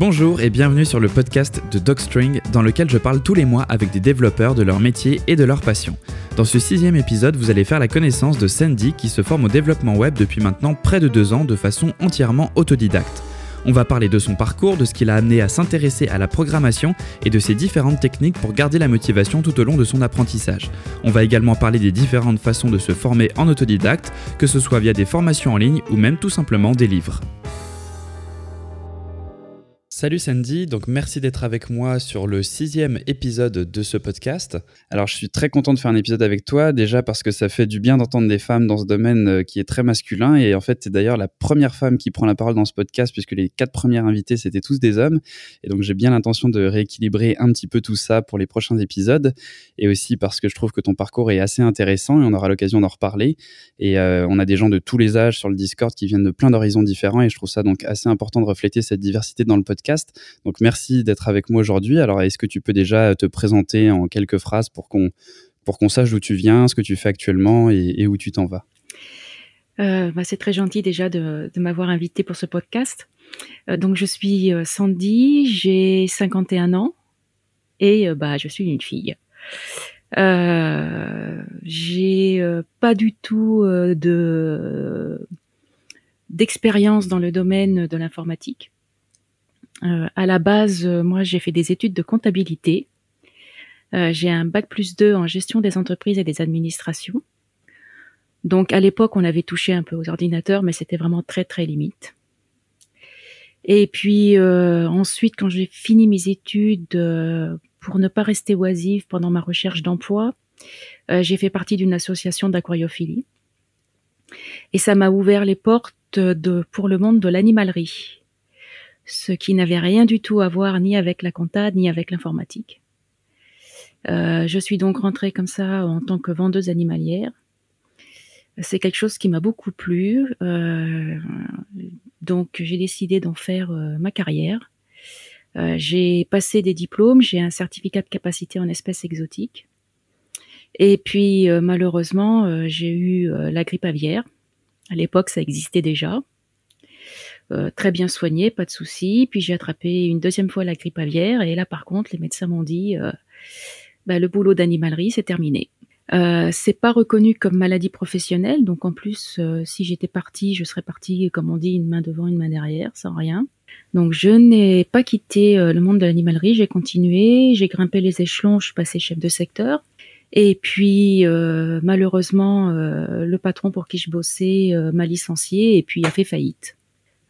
Bonjour et bienvenue sur le podcast de Dogstring dans lequel je parle tous les mois avec des développeurs de leur métier et de leur passion. Dans ce sixième épisode, vous allez faire la connaissance de Sandy qui se forme au développement web depuis maintenant près de deux ans de façon entièrement autodidacte. On va parler de son parcours, de ce qui l'a amené à s'intéresser à la programmation et de ses différentes techniques pour garder la motivation tout au long de son apprentissage. On va également parler des différentes façons de se former en autodidacte, que ce soit via des formations en ligne ou même tout simplement des livres. Salut Sandy, donc merci d'être avec moi sur le sixième épisode de ce podcast. Alors je suis très content de faire un épisode avec toi, déjà parce que ça fait du bien d'entendre des femmes dans ce domaine euh, qui est très masculin, et en fait c'est d'ailleurs la première femme qui prend la parole dans ce podcast, puisque les quatre premières invités c'était tous des hommes, et donc j'ai bien l'intention de rééquilibrer un petit peu tout ça pour les prochains épisodes, et aussi parce que je trouve que ton parcours est assez intéressant, et on aura l'occasion d'en reparler, et euh, on a des gens de tous les âges sur le Discord qui viennent de plein d'horizons différents, et je trouve ça donc assez important de refléter cette diversité dans le podcast donc merci d'être avec moi aujourd'hui. Alors est-ce que tu peux déjà te présenter en quelques phrases pour qu'on sache d'où tu viens, ce que tu fais actuellement et, où tu t'en vas? Euh, bah, c'est très gentil déjà de, m'avoir invité pour ce podcast. Euh, donc je suis euh, Sandy, j'ai 51 ans et bah je suis une fille. j'ai pas du tout de d'expérience dans le domaine de l'informatique. Euh, à la base, euh, moi, j'ai fait des études de comptabilité. Euh, j'ai un bac plus 2 en gestion des entreprises et des administrations. Donc, à l'époque, on avait touché un peu aux ordinateurs, mais c'était vraiment très, très limite. Et puis, ensuite, quand j'ai fini mes études, pour ne pas rester oisive pendant ma recherche d'emploi, j'ai fait partie d'une association d'aquariophilie. Et ça m'a ouvert les portes pour le monde de l'animalerie ce qui n'avait rien du tout à voir ni avec la compta ni avec l'informatique. Euh, je suis donc rentrée comme ça en tant que vendeuse animalière. C'est quelque chose qui m'a beaucoup plu, euh, donc j'ai décidé d'en faire euh, ma carrière. j'ai passé des diplômes, j'ai un certificat de capacité en espèces exotiques. Et puis malheureusement, j'ai eu la grippe aviaire. À l'époque, ça existait déjà. Euh, très bien soigné, pas de souci. Puis j'ai attrapé une deuxième fois la grippe aviaire et là par contre les médecins m'ont dit euh, bah, le boulot d'animalerie c'est terminé. Euh, c'est pas reconnu comme maladie professionnelle, donc en plus, euh, si j'étais partie, je serais partie, comme on dit, une main devant, une main derrière, sans rien. Donc je n'ai pas quitté le monde de l'animalerie, j'ai continué, j'ai grimpé les échelons, je suis passée chef de secteur. Et puis malheureusement, le patron pour qui je bossais m'a licencié et puis a fait faillite.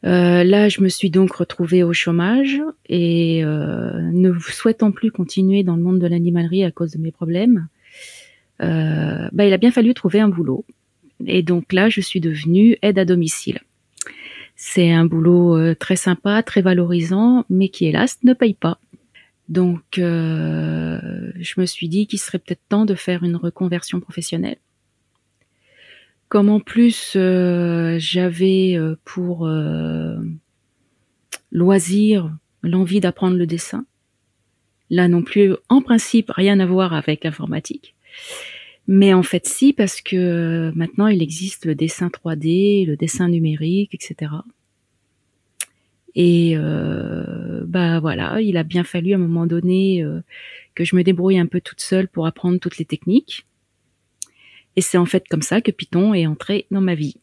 Euh, là, je me suis donc retrouvée au chômage et euh, ne souhaitant plus continuer dans le monde de l'animalerie à cause de mes problèmes, euh, bah, il a bien fallu trouver un boulot. Et donc là, je suis devenue aide à domicile. C'est un boulot très sympa, très valorisant, mais qui hélas ne paye pas. Donc, je me suis dit qu'il serait peut-être temps de faire une reconversion professionnelle. Comme en plus euh, j'avais euh, pour euh, loisir l'envie d'apprendre le dessin, là non plus en principe rien à voir avec l'informatique. Mais en fait si, parce que maintenant il existe le dessin 3D, le dessin numérique, etc. Et bah voilà, il a bien fallu à un moment donné que je me débrouille un peu toute seule pour apprendre toutes les techniques. Et c'est en fait comme ça que Python est entré dans ma vie.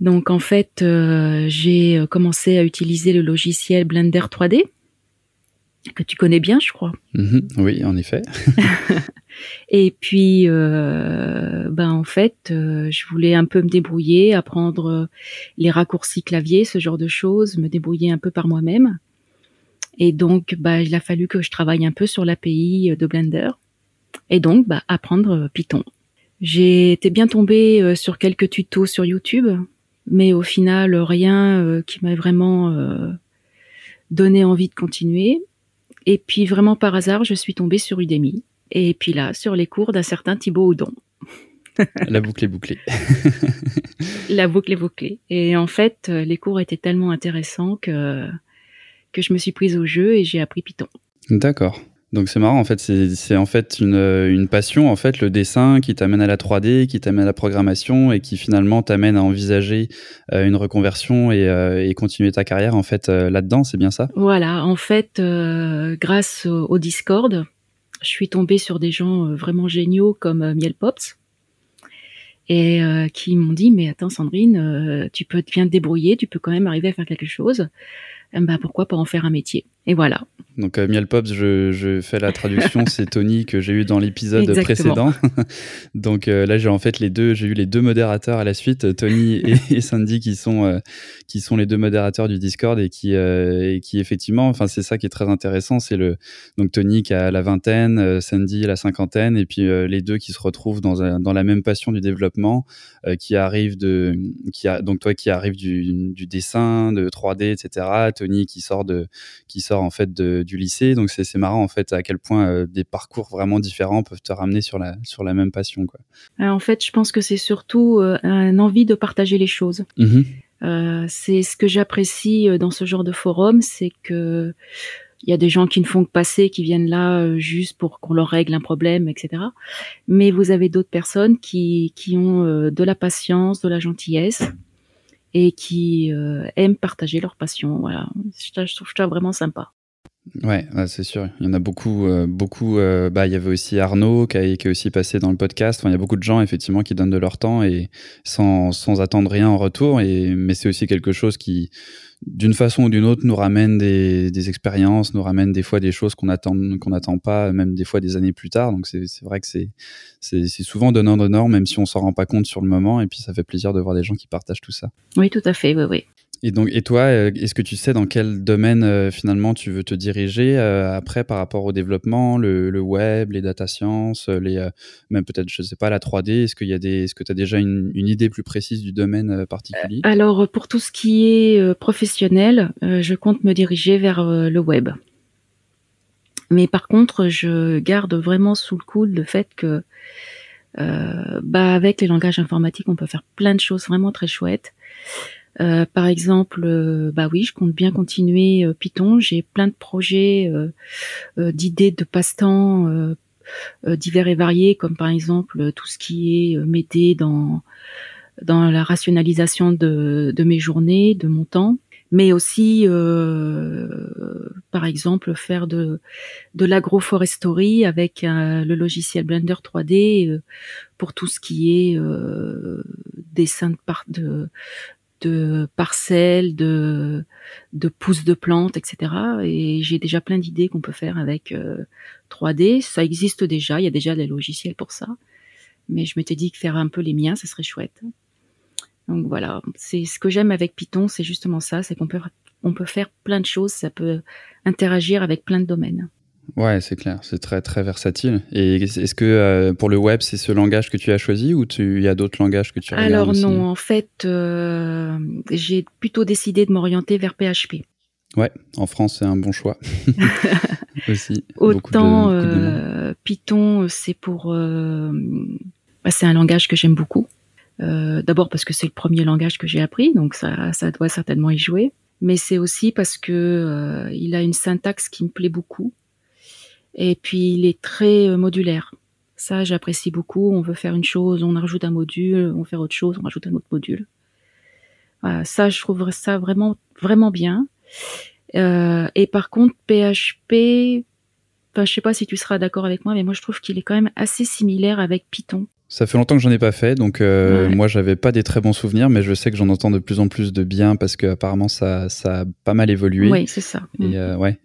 Donc en fait, euh, j'ai euh, commencé à utiliser le logiciel Blender 3D, que tu connais bien, je crois. Mhm. oui, en effet. et puis, euh, ben en fait, je voulais un peu me débrouiller, apprendre les raccourcis clavier, ce genre de choses, me débrouiller un peu par moi-même. Et donc, bah, il a fallu que je travaille un peu sur l'API de Blender et donc bah, apprendre euh, Python. J'ai été bien tombée euh, sur quelques tutos sur YouTube, mais au final rien euh, qui m'a vraiment donné envie de continuer. Et puis vraiment par hasard, je suis tombée sur Udemy. Et puis là, sur les cours d'un certain Thibaut Houdon. La boucle est bouclée. La boucle est bouclée. Et en fait, les cours étaient tellement intéressants que, que je me suis prise au jeu et j'ai appris Python. D'accord. Donc c'est marrant en fait, c'est en fait une, une, passion en fait, le dessin qui t'amène à la 3D, qui t'amène à la programmation et qui finalement t'amène à envisager euh, une reconversion et, euh, et, continuer ta carrière en fait euh, là-dedans, c'est bien ça? Voilà, en fait, grâce au, Discord, je suis tombée sur des gens vraiment géniaux comme Miel Pops et qui m'ont dit mais attends Sandrine, tu peux bien te débrouiller, tu peux quand même arriver à faire quelque chose. Ben, pourquoi pas en faire un métier? Et voilà. Donc euh, Miel Pops, je, je, fais la traduction, c'est Tony que j'ai eu dans l'épisode précédent. Donc euh, là j'ai en fait les deux, j'ai eu les deux modérateurs à la suite, Tony et, Sandy qui sont euh, qui sont les deux modérateurs du Discord et qui et qui effectivement, enfin c'est ça qui est très intéressant, c'est le donc Tony qui a la vingtaine, Sandy la cinquantaine et puis les deux qui se retrouvent dans dans la même passion du développement, qui arrive de qui a donc toi qui arrive du, du dessin, de 3D, etc. Tony qui sort de qui sort en fait de du lycée. Donc c'est marrant en fait à quel point euh, des parcours vraiment différents peuvent te ramener sur la, sur la même passion. Quoi. Euh, en fait, je pense que c'est surtout euh, un envie de partager les choses. Mmh c'est ce que j'apprécie dans ce genre de forum, c'est que il y a des gens qui ne font que passer, qui viennent là juste pour qu'on leur règle un problème, etc. Mais vous avez d'autres personnes qui, qui ont de la patience, de la gentillesse et qui aiment partager leur passion. Voilà, je trouve ça vraiment sympa. Ouais, c'est sûr. Il y en a beaucoup, euh, beaucoup. Euh, bah, il y avait aussi Arnaud qui, a, est aussi passé dans le podcast. Enfin, il y a beaucoup de gens effectivement qui donnent de leur temps et sans, sans attendre rien en retour. Et mais c'est aussi quelque chose qui, d'une façon ou d'une autre, nous ramène des, des, expériences, nous ramène des fois des choses qu'on attend, qu'on n'attend pas, même des fois des années plus tard. Donc c'est vrai que c'est c'est souvent donnant donnant, même si on s'en rend pas compte sur le moment. Et puis ça fait plaisir de voir des gens qui partagent tout ça. Oui, tout à fait. Oui, oui. Et donc, et toi, euh, est-ce que tu sais dans quel domaine euh, finalement tu veux te diriger euh, après par rapport au développement, le, web, les data science, les même peut-être je sais pas la 3D. Est-ce que tu as déjà une, idée plus précise du domaine particulier? Alors pour tout ce qui est professionnel, je compte me diriger vers le web. Mais par contre, je garde vraiment sous le coude le fait que bah avec les langages informatiques, on peut faire plein de choses vraiment très chouettes. Euh, par exemple, euh, bah oui, je compte bien continuer euh, Python. J'ai plein de projets, d'idées de passe-temps divers et variés, comme par exemple tout ce qui est m'aider dans dans la rationalisation de, de, mes journées, de mon temps, mais aussi, par exemple, faire de, de l'agroforesterie avec le logiciel Blender 3D pour tout ce qui est dessin de, de, de parcelles, de, de pousses de plantes, etc. Et j'ai déjà plein d'idées qu'on peut faire avec 3D. Euh, ça existe déjà, il y a déjà des logiciels pour ça. Mais je m'étais dit que faire un peu les miens, ça serait chouette. Donc voilà, c'est ce que j'aime avec Python, c'est justement ça, c'est qu'on peut, on peut faire plein de choses, ça peut interagir avec plein de domaines. Ouais, c'est clair, c'est très très versatile. Et est-ce que euh, pour le web, c'est ce langage que tu as choisi ou il y a d'autres langages que tu regardes Alors non, en fait, euh, j'ai plutôt décidé de m'orienter vers PHP. Ouais, en France, c'est un bon choix. Aussi. Autant euh, Python, c'est pour, bah, c'est un langage que j'aime beaucoup. D'abord parce que c'est le premier langage que j'ai appris, donc ça, ça doit certainement y jouer. Mais c'est aussi parce que il a une syntaxe qui me plaît beaucoup et puis il est très euh, modulaire. Ça, j'apprécie beaucoup. On veut faire une chose, on rajoute un module, on faire autre chose, on rajoute un autre module. Voilà, ça, je trouve ça vraiment, vraiment bien. Euh, et par contre, PHP, enfin, je sais pas si tu seras d'accord avec moi, mais moi, je trouve qu'il est quand même assez similaire avec Python. Ça fait longtemps que j'en ai pas fait, donc euh, moi j'avais pas des très bons souvenirs, mais je sais que j'en entends de plus en plus de bien parce que apparemment ça, ça a pas mal évolué. Oui, c'est ça. Et mm. euh, ouais,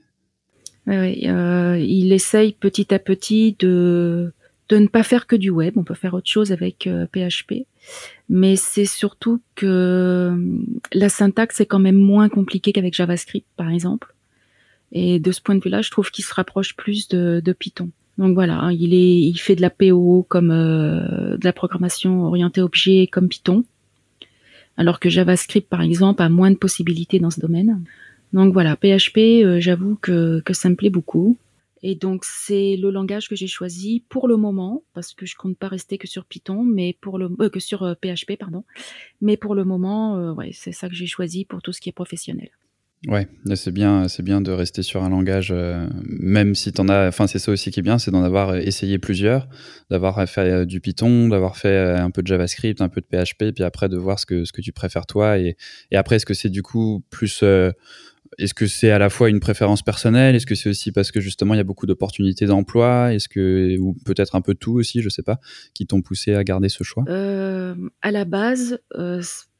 oui, euh, il essaye petit à petit de de ne pas faire que du web. On peut faire autre chose avec PHP, euh, mais c'est surtout que euh, la syntaxe est quand même moins compliquée qu'avec JavaScript, par exemple. Et de ce point de vue-là, je trouve qu'il se rapproche plus de, Python. Donc voilà, hein, il est, il fait de la PO comme de la programmation orientée objet comme Python, alors que JavaScript, par exemple, a moins de possibilités dans ce domaine. Donc voilà, PHP, euh, j'avoue que, que ça me plaît beaucoup. Et donc c'est le langage que j'ai choisi pour le moment parce que je compte pas rester que sur Python, mais pour le euh, que sur PHP euh, pardon. Mais pour le moment, ouais, c'est ça que j'ai choisi pour tout ce qui est professionnel. Ouais, c'est bien, c'est bien de rester sur un langage, même si t'en as. Enfin, c'est ça aussi qui est bien, c'est d'en avoir essayé plusieurs, d'avoir fait du Python, d'avoir fait un peu de JavaScript, un peu de PHP, puis après de voir ce que ce que tu préfères toi. Et, et après, est-ce que c'est du coup plus est-ce que c'est à la fois une préférence personnelle? Est-ce que c'est aussi parce que justement il y a beaucoup d'opportunités d'emploi? Est-ce que ou peut-être un peu tout aussi, je sais pas, qui t'ont poussé à garder ce choix? À la base,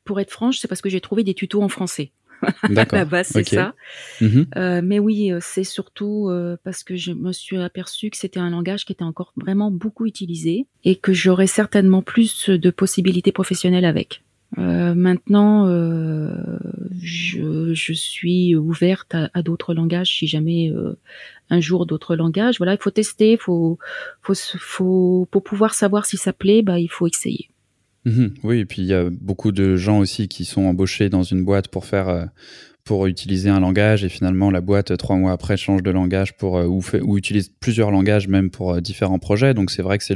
pour être franche, c'est parce que j'ai trouvé des tutos en français. à la base, c'est ça. Mmh euh, mais oui, euh, c'est surtout euh, parce que je me suis aperçu que c'était un langage qui était encore vraiment beaucoup utilisé et que j'aurais certainement plus de possibilités professionnelles avec. Maintenant, je, je, suis ouverte à, d'autres langages si jamais un jour d'autres langages. Voilà, il faut tester, faut, faut, faut, pour pouvoir savoir si ça plaît, bah, il faut essayer. Mhm. oui, et puis il y a beaucoup de gens aussi qui sont embauchés dans une boîte pour faire euh, pour utiliser un langage et finalement la boîte trois mois après change de langage pour euh, ou, utilise plusieurs langages même pour euh, différents projets. Donc c'est vrai que c'est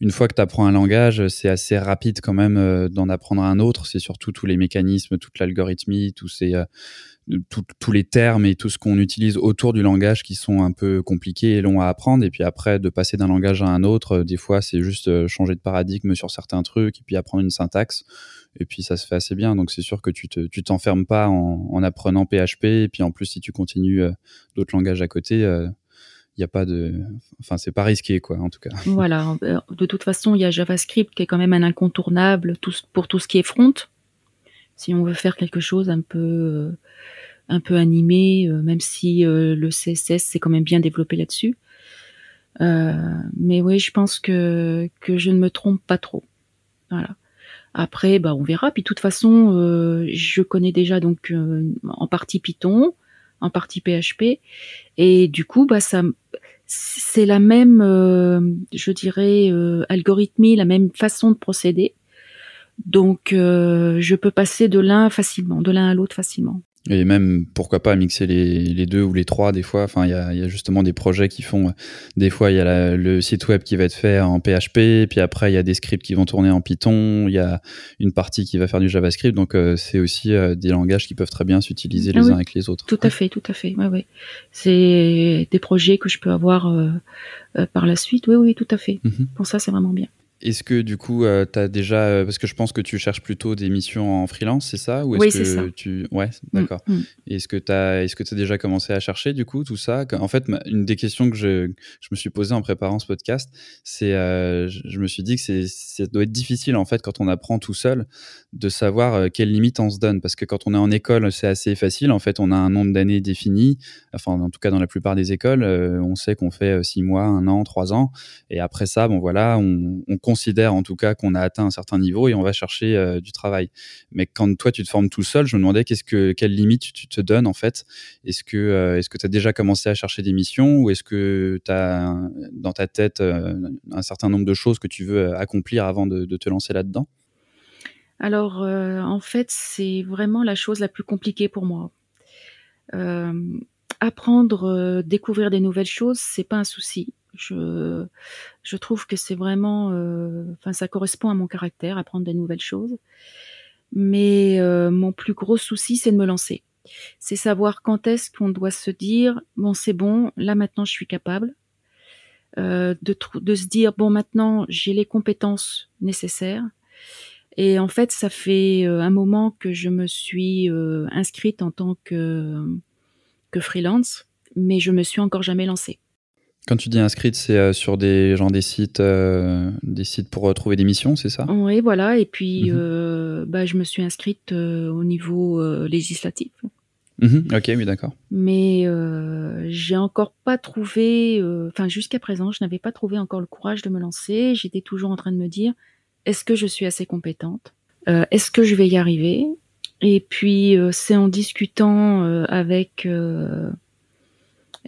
une fois que tu apprends un langage, c'est assez rapide quand même d'en apprendre un autre. C'est surtout tous les mécanismes, toute l'algorithmie, tous ces tous les termes et tout ce qu'on utilise autour du langage qui sont un peu compliqués et longs à apprendre. Et puis après, de passer d'un langage à un autre, euh, des fois, c'est juste euh, changer de paradigme sur certains trucs et puis apprendre une syntaxe. Et puis ça se fait assez bien. Donc c'est sûr que tu te, tu t'enfermes pas en, en, apprenant PHP. Et puis en plus, si tu continues euh, d'autres langages à côté, il n'y a pas de, enfin c'est pas risqué quoi, en tout cas. Voilà. De toute façon, il y a JavaScript qui est quand même un incontournable pour tout ce qui est front. Si on veut faire quelque chose un peu un peu animé, euh, même si euh, le CSS s'est quand même bien développé là-dessus. Euh, mais oui, je pense que, que je ne me trompe pas trop. Voilà. Après, bah, on verra. Puis de toute façon, je connais déjà donc en partie Python, en partie PHP, et du coup, bah, ça, c'est la même, je dirais, algorithmie, la même façon de procéder. Donc, je peux passer de l'un facilement, de l'un à l'autre facilement. Et même, pourquoi pas mixer les, les, deux ou les trois des fois. Enfin, il y a, y a, justement des projets qui font. Des fois, il y a le site web qui va être fait en PHP, puis après, il y a des scripts qui vont tourner en Python. Il y a une partie qui va faire du JavaScript. Donc, euh, c'est aussi euh, des langages qui peuvent très bien s'utiliser les uns avec les autres. Tout à fait, tout à fait. Ouais, ouais. C'est des projets que je peux avoir euh, par la suite. Oui, oui, tout à fait. Mhm. Pour ça, c'est vraiment bien. Est-ce que du coup, euh, tu as déjà. Euh, parce que je pense que tu cherches plutôt des missions en freelance, c'est ça? Ou est-ce oui, c'est ça. Tu... Ouais, mm, d'accord. Mm. Est-ce que tu as, est -ce as déjà commencé à chercher du coup tout ça? En fait, une des questions que je, je me suis posée en préparant ce podcast, c'est. Euh, je, me suis dit que ça doit être difficile en fait quand on apprend tout seul de savoir quelles limites on se donne. Parce que quand on est en école, c'est assez facile. En fait, on a un nombre d'années défini. Enfin, en tout cas, dans la plupart des écoles, on sait qu'on fait six mois, un an, trois ans. Et après ça, bon voilà, on, on considère en tout cas qu'on a atteint un certain niveau et on va chercher euh, du travail. Mais quand toi tu te formes tout seul, je me demandais qu'est-ce que quelle limite tu te donnes en fait. Est-ce que euh, est-ce que tu as déjà commencé à chercher des missions ou est-ce que tu as dans ta tête euh, un certain nombre de choses que tu veux accomplir avant de, te lancer là-dedans? Alors en fait, c'est vraiment la chose la plus compliquée pour moi. apprendre, découvrir des nouvelles choses, c'est pas un souci. Je, trouve que c'est vraiment, euh, enfin, ça correspond à mon caractère, apprendre des nouvelles choses. Mais euh, mon plus gros souci, c'est de me lancer. C'est savoir quand est-ce qu'on doit se dire, bon, c'est bon, là maintenant, je suis capable. Euh, de, de se dire, bon, maintenant, j'ai les compétences nécessaires. Et en fait, ça fait un moment que je me suis inscrite en tant que, que freelance, mais je me suis encore jamais lancée. Quand tu dis inscrite, c'est euh, sur des gens des sites, euh, des sites pour trouver des missions, c'est ça? Oui, voilà. Et puis, mhm. euh, bah, je me suis inscrite au niveau législatif. Mhm, ok, oui, d'accord. Mais j'ai encore pas trouvé, enfin jusqu'à présent, je n'avais pas trouvé encore le courage de me lancer. J'étais toujours en train de me dire, est-ce que je suis assez compétente? Est-ce que je vais y arriver? Et puis c'est en discutant avec euh,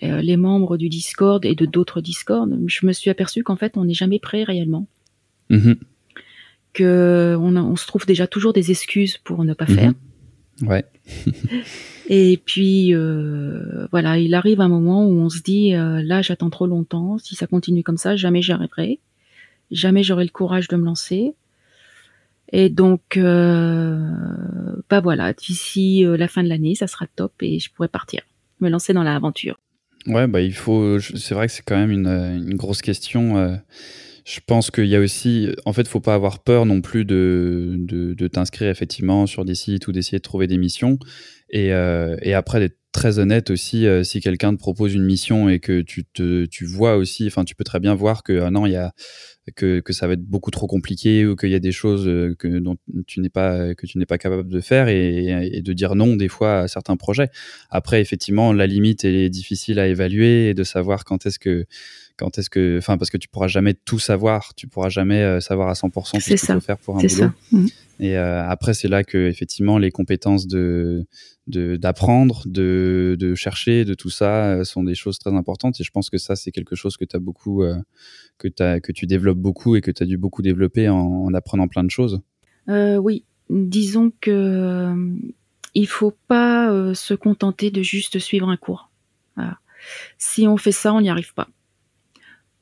les membres du Discord et de d'autres Discord, je me suis aperçu qu'en fait, on n'est jamais prêt réellement. Mm-hmm. Que on, se trouve déjà toujours des excuses pour ne pas mm-hmm. faire. Ouais. et puis euh, voilà, il arrive un moment où on se dit euh, là, j'attends trop longtemps. Si ça continue comme ça, jamais j'y arriverai. Jamais j'aurai le courage de me lancer. Et donc, euh, bah voilà, d'ici euh, la fin de l'année, ça sera top et je pourrai partir, me lancer dans l'aventure. Ouais, bah il faut. C'est vrai que c'est quand même une, grosse question. Euh, je pense qu'il y a aussi, en fait, faut pas avoir peur non plus de, de, de t'inscrire effectivement sur des sites ou d'essayer de trouver des missions. Et, euh, et après d'être très honnête aussi, euh, si quelqu'un te propose une mission et que tu te, tu vois aussi, enfin, tu peux très bien voir que ah non, il y a que, que ça va être beaucoup trop compliqué ou qu'il y a des choses euh, que dont tu n'es pas que tu n'es pas capable de faire et, et, de dire non des fois à certains projets. Après, effectivement, la limite est difficile à évaluer et de savoir quand est-ce que quand est-ce que, enfin, parce que tu pourras jamais tout savoir, tu pourras jamais euh, savoir à 100% ce qu'il faut faire pour un boulot. Ça. Mmh. Et euh, après, c'est là que effectivement les compétences de d'apprendre, de, de, chercher, de tout ça euh, sont des choses très importantes. Et je pense que ça, c'est quelque chose que tu as beaucoup, as, que tu développes beaucoup et que tu as dû beaucoup développer en, apprenant plein de choses. oui, disons que il faut pas se contenter de juste suivre un cours. Si on fait ça, on n'y arrive pas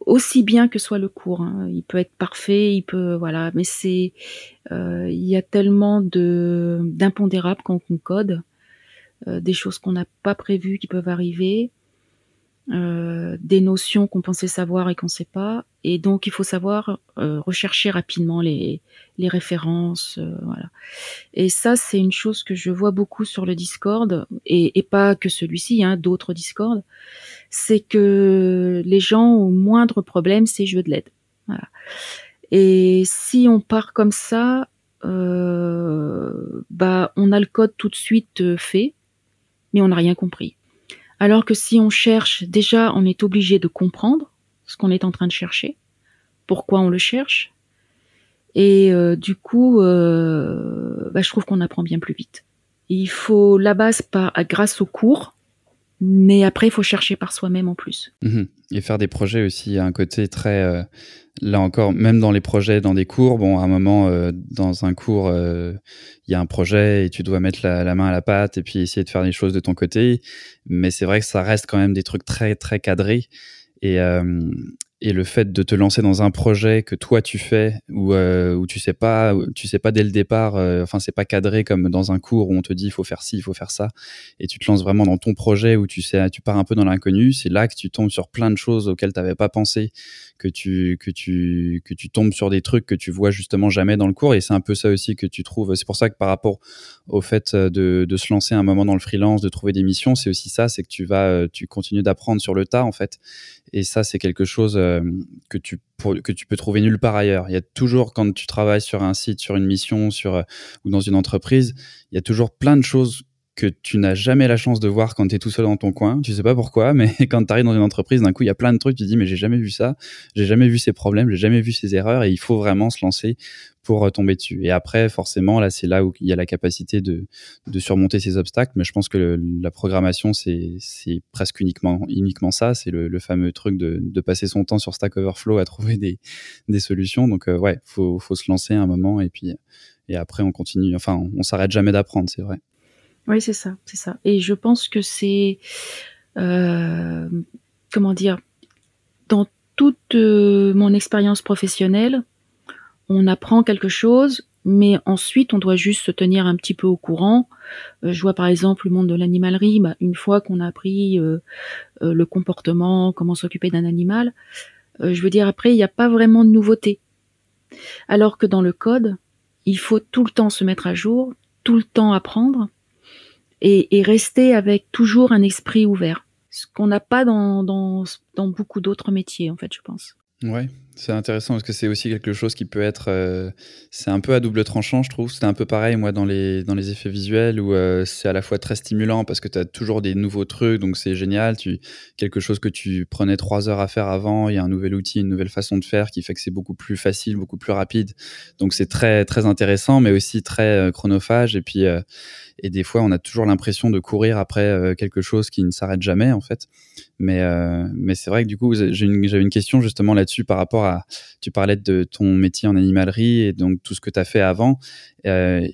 aussi bien que soit le cours. Hein. Il peut être parfait, il peut voilà, mais c'est euh, il y a tellement de d'impondérables quand on code, euh, des choses qu'on n'a pas prévues qui peuvent arriver. Euh, des notions qu'on pensait savoir et qu'on ne sait pas. Et donc, il faut savoir euh, rechercher rapidement les, les références. Euh, voilà. Et ça, c'est une chose que je vois beaucoup sur le Discord, et, et pas que celui-ci, hein, d'autres Discord. C'est que les gens, au moindre problème, c'est je veux de l'aide. Voilà. Et si on part comme ça, bah, on a le code tout de suite fait, mais on n'a rien compris. Alors que si on cherche, déjà, on est obligé de comprendre ce qu'on est en train de chercher, pourquoi on le cherche. Et euh, du coup, euh, bah, je trouve qu'on apprend bien plus vite. Il faut la base par, grâce au cours, mais après, il faut chercher par soi-même en plus. Mhm. Et faire des projets aussi, il y a un côté très... Euh, là encore, même dans les projets, dans des cours, bon, à un moment, euh, dans un cours, euh, il y a un projet et tu dois mettre la, main à la pâte et puis essayer de faire les choses de ton côté. Mais c'est vrai que ça reste quand même des trucs très, très cadrés. Et, et le fait de te lancer dans un projet que toi tu fais où, euh, tu sais pas tu sais pas dès le départ euh, enfin c'est pas cadré comme dans un cours où on te dit il faut faire ci il faut faire ça et tu te lances vraiment dans ton projet où tu sais tu pars un peu dans l'inconnu c'est là que tu tombes sur plein de choses auxquelles tu n'avais pas pensé que tu que tu que tu tombes sur des trucs que tu vois justement jamais dans le cours. Et c'est un peu ça aussi que tu trouves. C'est pour ça que par rapport au fait de, de se lancer un moment dans le freelance de trouver des missions c'est aussi ça c'est que tu vas tu continues d'apprendre sur le tas en fait. Et ça, c'est quelque chose euh, que, tu, que tu peux trouver nulle part ailleurs. Il y a toujours, quand tu travailles sur un site, sur une mission, sur, euh, ou dans une entreprise, il y a toujours plein de choses que tu n'as jamais la chance de voir quand tu es tout seul dans ton coin. Tu sais pas pourquoi, mais quand tu arrives dans une entreprise, d'un coup, il y a plein de trucs, tu te dis, mais j'ai jamais vu ça, j'ai jamais vu ces problèmes, j'ai jamais vu ces erreurs, et il faut vraiment se lancer pour euh, tomber dessus. Et après, forcément, là, c'est là où il y a la capacité de, de surmonter ces obstacles. Mais je pense que la programmation, c'est presque uniquement, ça. C'est le, fameux truc de, passer son temps sur Stack Overflow à trouver des, des solutions. Donc, euh, ouais, faut, faut se lancer un moment et puis, et après, on continue. Enfin, on, on s'arrête jamais d'apprendre, c'est vrai. Oui, c'est ça, c'est ça. Et je pense que c'est, euh, comment dire, dans toute euh, mon expérience professionnelle, on apprend quelque chose, mais ensuite on doit juste se tenir un petit peu au courant. Euh, je vois par exemple le monde de l'animalerie, bah, une fois qu'on a appris le comportement, comment s'occuper d'un animal, je veux dire après il n'y a pas vraiment de nouveauté. Alors que dans le code, il faut tout le temps se mettre à jour, tout le temps apprendre et, et rester avec toujours un esprit ouvert. Ce qu'on n'a pas dans, dans, dans beaucoup d'autres métiers, en fait, je pense. Ouais, c'est intéressant parce que c'est aussi quelque chose qui peut être. Euh, c'est un peu à double tranchant, je trouve. C'était un peu pareil, moi, dans les, dans les effets visuels où euh, c'est à la fois très stimulant parce que tu as toujours des nouveaux trucs, donc c'est génial. Tu, quelque chose que tu prenais trois heures à faire avant, il y a un nouvel outil, une nouvelle façon de faire qui fait que c'est beaucoup plus facile, beaucoup plus rapide. Donc c'est très, très intéressant, mais aussi très euh, chronophage. Et puis et des fois on a toujours l'impression de courir après quelque chose qui ne s'arrête jamais en fait mais mais c'est vrai que du coup j'ai une, j'avais une question justement là-dessus par rapport à tu parlais de ton métier en animalerie et donc tout ce que tu as fait avant. Euh,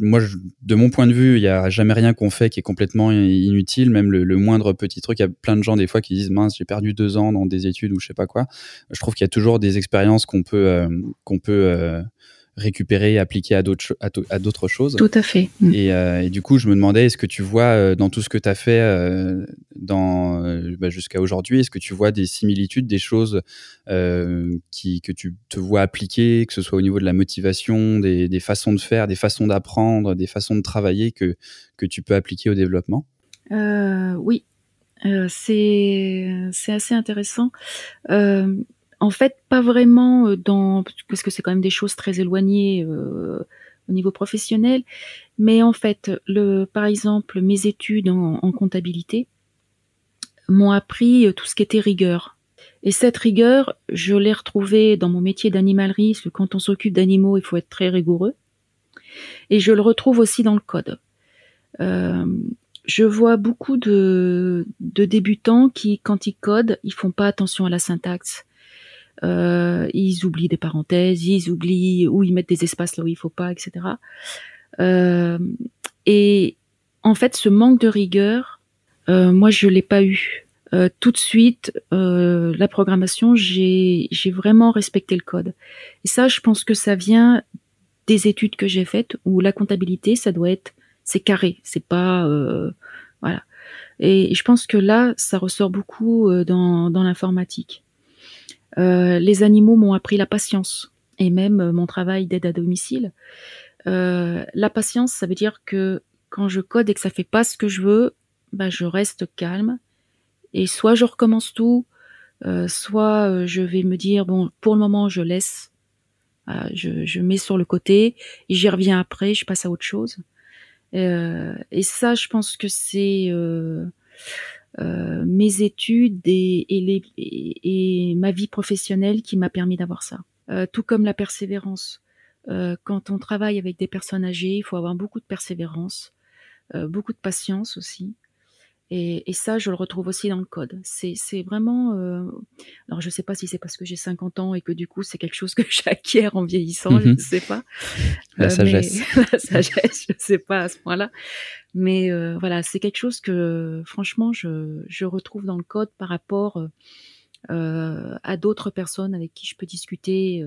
moi de mon point de vue il y a jamais rien qu'on fait qui est complètement inutile. Même le, moindre petit truc il y a plein de gens des fois qui disent mince j'ai perdu deux ans dans des études ou je sais pas quoi. Je trouve qu'il y a toujours des expériences qu'on peut qu'on peut récupérer et appliquer à d'autres, à, d'autres choses. Tout à fait. Mm. Et, du coup, je me demandais, est-ce que tu vois dans tout ce que tu as fait dans, bah, jusqu'à aujourd'hui, est-ce que tu vois des similitudes, des choses qui, que tu te vois appliquer, que ce soit au niveau de la motivation, des, des façons de faire, des façons d'apprendre, des façons de travailler que, que tu peux appliquer au développement? Oui, c'est, c'est assez intéressant. Euh, en fait, pas vraiment dans parce que c'est quand même des choses très éloignées euh, au niveau professionnel, mais en fait, le, par exemple, mes études en, comptabilité m'ont appris tout ce qui était rigueur. Et cette rigueur, je l'ai retrouvée dans mon métier d'animalerie, parce que quand on s'occupe d'animaux, il faut être très rigoureux. Et je le retrouve aussi dans le code. Euh, je vois beaucoup de, de, débutants qui, quand ils codent, ils font pas attention à la syntaxe. Euh, ils oublient des parenthèses, ils oublient où ils mettent des espaces là où il faut pas, etc. Euh, et en fait, ce manque de rigueur, euh, moi, je l'ai pas eu. Euh, tout de suite, euh, la programmation, j'ai vraiment respecté le code. Et ça, je pense que ça vient des études que j'ai faites où la comptabilité, ça doit être, c'est carré, c'est pas, euh, voilà. Et, je pense que là, ça ressort beaucoup dans, dans l'informatique. Euh, les animaux m'ont appris la patience et même euh, mon travail d'aide à domicile. Euh, la patience, ça veut dire que quand je code et que ça fait pas ce que je veux, bah, je reste calme et soit je recommence tout, soit je vais me dire bon, pour le moment, je laisse, je, mets sur le côté et j'y reviens après, je passe à autre chose. et ça, je pense que c'est euh, mes études et, et, et, ma vie professionnelle qui m'a permis d'avoir ça. Euh, tout comme la persévérance. Euh, quand on travaille avec des personnes âgées, il faut avoir beaucoup de persévérance, euh, beaucoup de patience aussi. Et, et, ça, je le retrouve aussi dans le code. C'est, vraiment. Euh... Alors, je sais pas si c'est parce que j'ai 50 ans et que du coup, c'est quelque chose que j'acquiers en vieillissant, je ne mhm. sais pas. La euh, sagesse. la sagesse, je sais pas à ce point-là. Mais euh, voilà, c'est quelque chose que, franchement, je, je, retrouve dans le code par rapport euh, à d'autres personnes avec qui je peux discuter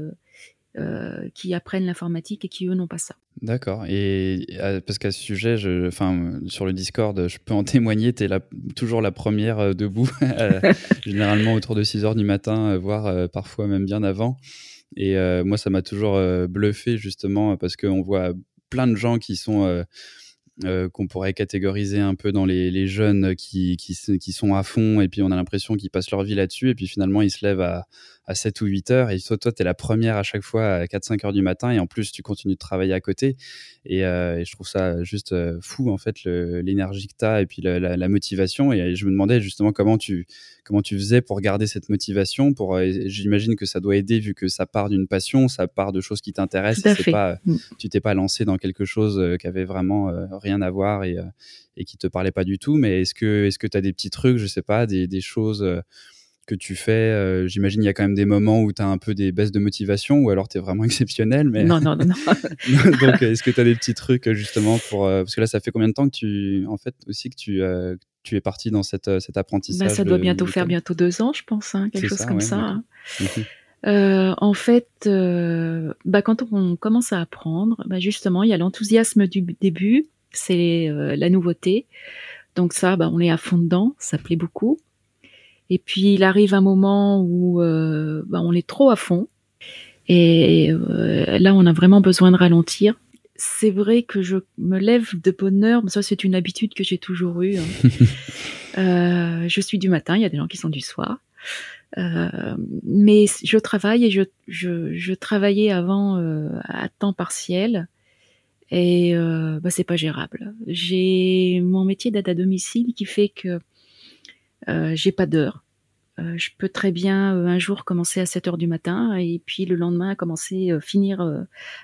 euh, qui apprennent l'informatique et qui eux n'ont pas ça. D'accord. Et euh, parce qu'à ce sujet, je, enfin, sur le Discord, je peux en témoigner, tu es toujours la première euh, debout, généralement autour de 6 heures du matin, voire parfois même bien avant. Et moi, ça m'a toujours bluffé justement parce qu'on voit plein de gens qui sont qu'on pourrait catégoriser un peu dans les, les jeunes qui, qui, qui, sont à fond et puis on a l'impression qu'ils passent leur vie là-dessus et puis finalement ils se lèvent à, à 7 ou 8 heures. Et toi, toi tu es la première à chaque fois à 4-5 heures du matin. Et en plus tu continues de travailler à côté. Et, euh, et je trouve ça juste euh, fou en fait l'énergie que tu as et puis la, la, motivation. Et je me demandais justement comment tu, comment tu faisais pour garder cette motivation pour euh, j'imagine que ça doit aider vu que ça part d'une passion ça part de choses qui t'intéressent pas mm. tu t'es pas lancé dans quelque chose qui avait vraiment rien à voir et, et qui te parlait pas du tout. Mais est-ce que est-ce que tu as des petits trucs je sais pas des, des choses que tu fais euh, J'imagine il y a quand même des moments où tu as un peu des baisses de motivation ou alors tu es vraiment exceptionnel. Mais... Non, non, non. non. Donc, est-ce que tu as des petits trucs euh, justement pour. Euh, parce que là, ça fait combien de temps que tu. En fait, aussi que tu. tu es parti dans cette, cet apprentissage bah, Ça doit bientôt faire bientôt deux ans, je pense, hein, quelque chose comme ça. Hein. Mhm. en fait, bah, quand on commence à apprendre, bah, justement, il y a l'enthousiasme du début, c'est la nouveauté. Donc ça, bah, on est à fond dedans, ça plaît beaucoup. Et puis il arrive un moment où euh, bah, on est trop à fond. Et euh, là, on a vraiment besoin de ralentir. C'est vrai que je me lève de bonne heure, mais ça c'est une habitude que j'ai toujours eue. Hein. euh, je suis du matin, il y a des gens qui sont du soir. Mais je travaille et je, je, je travaillais avant à temps partiel et bah, c'est pas gérable. J'ai mon métier d'aide à domicile qui fait que j'ai pas d'heure. Euh, je peux très bien euh, un jour commencer à 7 heures du matin et puis le lendemain commencer, finir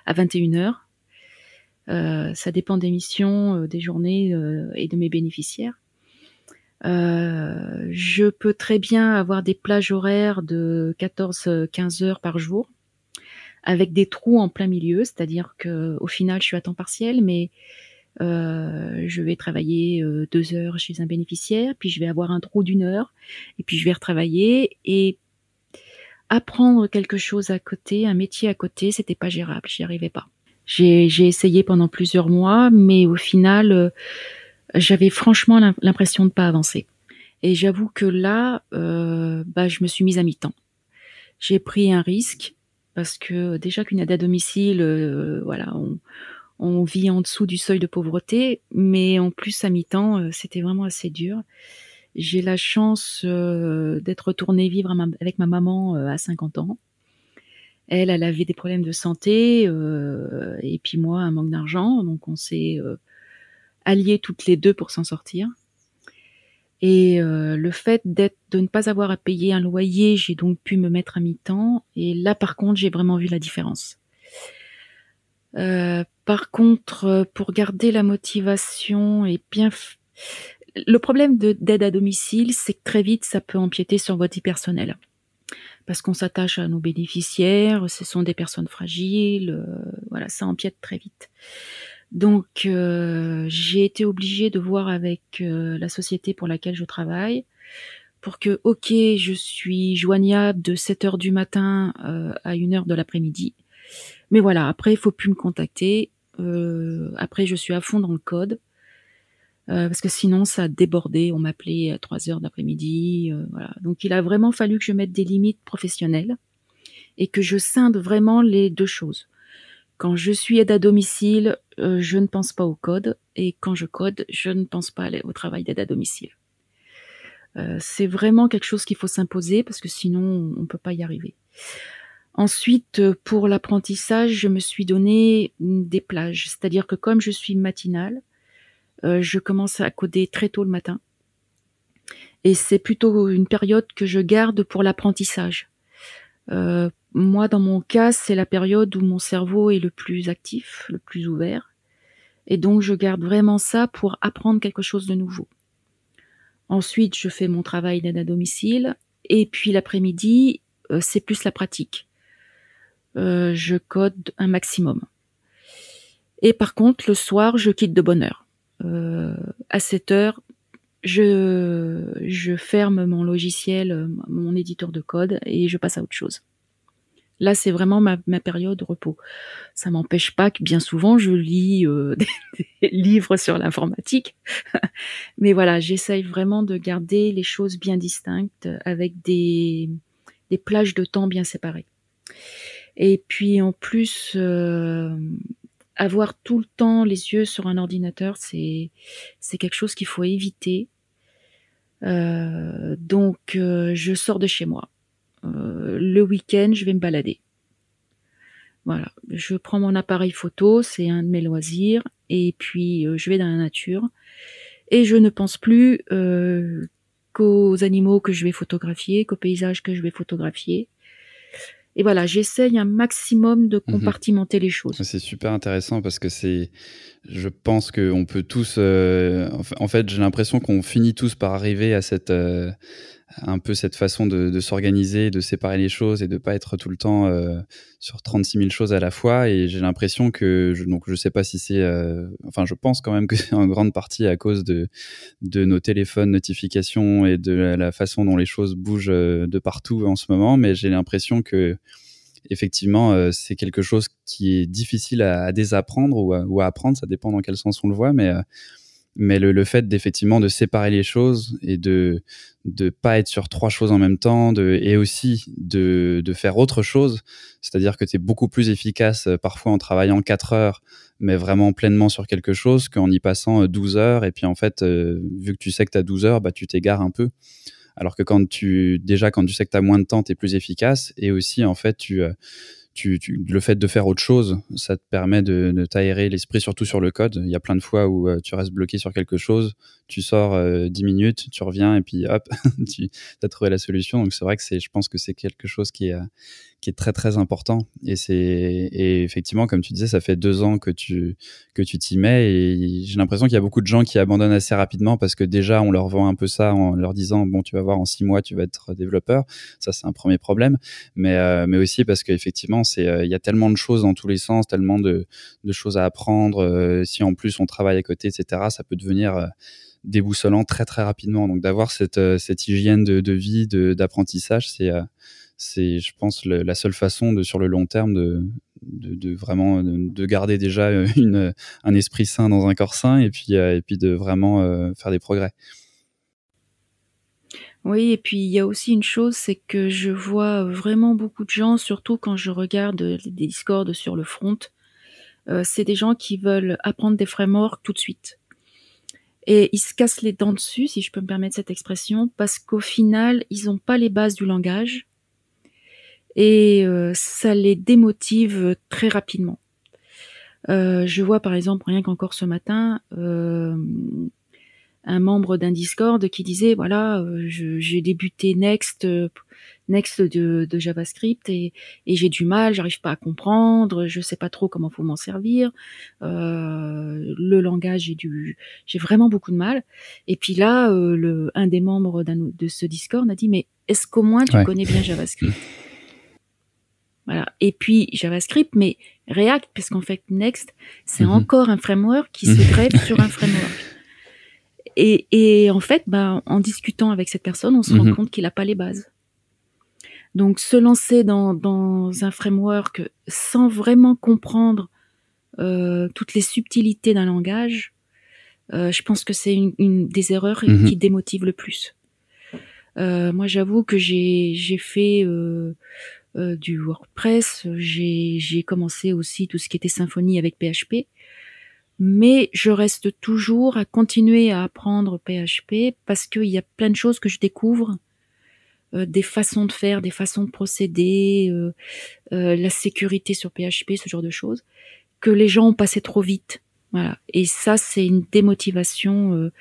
à 21 heures. ça dépend des missions, des journées et de mes bénéficiaires. je peux très bien avoir des plages horaires de 14-15 heures par jour, avec des trous en plein milieu, c'est-à-dire que au final, je suis à temps partiel, mais euh, je vais travailler euh, deux heures chez un bénéficiaire, puis je vais avoir un trou d'une heure, et puis je vais retravailler. Et apprendre quelque chose à côté, un métier à côté, c'était pas gérable, j'y arrivais pas. J'ai essayé pendant plusieurs mois, mais au final, euh, j'avais franchement l'impression de pas avancer. Et j'avoue que là, bah, je me suis mise à mi-temps. J'ai pris un risque parce que déjà qu'une aide à domicile, voilà, on, on, vit en dessous du seuil de pauvreté, mais en plus à mi-temps, euh, c'était vraiment assez dur. J'ai la chance euh, d'être retournée vivre avec ma maman à 50 ans. Elle, elle avait des problèmes de santé et puis moi un manque d'argent, donc on s'est alliés toutes les deux pour s'en sortir. Et euh, le fait d'être, de ne pas avoir à payer un loyer, j'ai donc pu me mettre à mi-temps. Et là, par contre, j'ai vraiment vu la différence. Euh, par contre, euh, pour garder la motivation et bien, le problème de, d'aide à domicile, c'est que très vite, ça peut empiéter sur votre vie personnelle. Parce qu'on s'attache à nos bénéficiaires, ce sont des personnes fragiles, voilà, ça empiète très vite. Donc euh, j'ai été obligée de voir avec euh, la société pour laquelle je travaille pour que, ok, je suis joignable de 7 heures du matin euh, à 1 heure de l'après-midi. Mais voilà, après, il faut plus me contacter. après, je suis à fond dans le code. parce que sinon, ça a débordé. On m'appelait à 3 heures d'après-midi. voilà. Donc, il a vraiment fallu que je mette des limites professionnelles et que je scinde vraiment les deux choses. Quand je suis aide à domicile, euh, je ne pense pas au code, et quand je code, je ne pense pas au travail d'aide à domicile. Euh, c'est vraiment quelque chose qu'il faut s'imposer parce que sinon on ne peut pas y arriver. Ensuite, pour l'apprentissage, je me suis donné des plages, c'est-à-dire que comme je suis matinale, euh, je commence à coder très tôt le matin. Et c'est plutôt une période que je garde pour l'apprentissage. Euh, moi, dans mon cas, c'est la période où mon cerveau est le plus actif, le plus ouvert. Et donc, je garde vraiment ça pour apprendre quelque chose de nouveau. Ensuite, je fais mon travail d'aide à domicile. Et puis l'après-midi, euh, c'est plus la pratique. Euh, je code un maximum. Et par contre, le soir, je quitte de bonne heure. Euh, à 7 heures, je, je ferme mon logiciel, mon éditeur de code, et je passe à autre chose. Là, c'est vraiment ma, période de repos. Ça m'empêche pas que bien souvent je lis euh, des, livres sur l'informatique, mais voilà, j'essaye vraiment de garder les choses bien distinctes avec des, des plages de temps bien séparées. Et puis en plus, euh, avoir tout le temps les yeux sur un ordinateur, c'est quelque chose qu'il faut éviter. Euh, donc, je sors de chez moi euh, le week-end, je vais me balader. Voilà, je prends mon appareil photo, c'est un de mes loisirs, et puis euh, je vais dans la nature. Et je ne pense plus euh, qu'aux animaux que je vais photographier, qu'aux paysages que je vais photographier. Et voilà, j'essaye un maximum de mhm. compartimenter les choses. C'est super intéressant parce que c'est, je pense qu'on peut tous, en fait, j'ai l'impression qu'on finit tous par arriver à cette, un peu cette façon de, s'organiser, de séparer les choses et de pas être tout le temps euh, sur 36 000 choses à la fois. Et j'ai l'impression que, je, donc je sais pas si c'est, euh, enfin je pense quand même que c'est en grande partie à cause de, nos téléphones, notifications et de la, façon dont les choses bougent euh, de partout en ce moment. Mais j'ai l'impression que effectivement, c'est quelque chose qui est difficile à, désapprendre ou à, ou à, apprendre. Ça dépend dans quel sens on le voit, mais mais le, le fait d'effectivement de séparer les choses et de de pas être sur trois choses en même temps et aussi de, de faire autre chose c'est-à-dire que tu es beaucoup plus efficace euh, parfois en travaillant quatre heures mais vraiment pleinement sur quelque chose qu'en y passant 12 euh, heures. Et puis en fait euh, vu que tu sais que tu as 12 heures bah tu t'égares un peu. Alors que quand tu déjà quand tu sais que tu as moins de temps tu es plus efficace. Et aussi en fait tu le fait de faire autre chose, ça te permet de, t'aérer l'esprit, surtout sur le code. Il y a plein de fois où euh, tu restes bloqué sur quelque chose, tu sors euh, 10 minutes, tu reviens et puis hop, tu as trouvé la solution. Donc c'est vrai que je pense que c'est quelque chose qui est, euh, qui est très très important. Et c'est et effectivement, comme tu disais, ça fait deux ans que tu que tu t'y mets et j'ai l'impression qu'il y a beaucoup de gens qui abandonnent assez rapidement parce que déjà on leur vend un peu ça en leur disant bon tu vas voir en six mois tu vas être développeur. Ça c'est un premier problème, mais euh, mais aussi parce qu'effectivement c'est euh, il y a tellement de choses dans tous les sens, tellement de de choses à apprendre. Euh, si en plus on travaille à côté, etc. Ça peut devenir déboussolant très très rapidement. Donc d'avoir cette, cette hygiène de, de vie, d'apprentissage, c'est je pense, la seule façon de, sur le long terme de, de, vraiment de, garder déjà une, un esprit sain dans un corps sain et puis, et puis de vraiment faire des progrès. Oui, et puis il y a aussi une chose, c'est que je vois vraiment beaucoup de gens, surtout quand je regarde des discords sur le front, c'est des gens qui veulent apprendre des frameworks tout de suite. Et ils se cassent les dents dessus, si je peux me permettre cette expression, parce qu'au final, ils n'ont pas les bases du langage et euh, ça les démotive très rapidement. Euh, je vois par exemple, rien qu'encore ce matin, euh, un membre d'un Discord qui disait voilà, j'ai débuté Next Next de, JavaScript et, j'ai du mal, j'arrive pas à comprendre, je sais pas trop comment faut m'en servir. Euh, le langage, j'ai du, j'ai vraiment beaucoup de mal. Et puis là, euh, le, un des membres de ce Discord a dit mais est-ce qu'au moins tu connais bien JavaScript Voilà. Et puis JavaScript, mais React, parce qu'en fait Next, c'est mhm. encore un framework qui se greffe sur un framework. Et, en fait, ben, en discutant avec cette personne, on se rend mhm. compte qu'il n'a pas les bases. Donc se lancer dans, un framework sans vraiment comprendre euh, toutes les subtilités d'un langage, euh, je pense que c'est une, des erreurs mhm. qui démotive le plus. Euh, moi, j'avoue que j'ai fait du WordPress, j'ai commencé aussi tout ce qui était symphonie avec PHP, mais je reste toujours à continuer à apprendre PHP parce qu'il y a plein de choses que je découvre euh, des façons de faire, des façons de procéder, euh, euh, la sécurité sur PHP, ce genre de choses, que les gens ont passé trop vite. Voilà. Et ça, c'est une démotivation euh,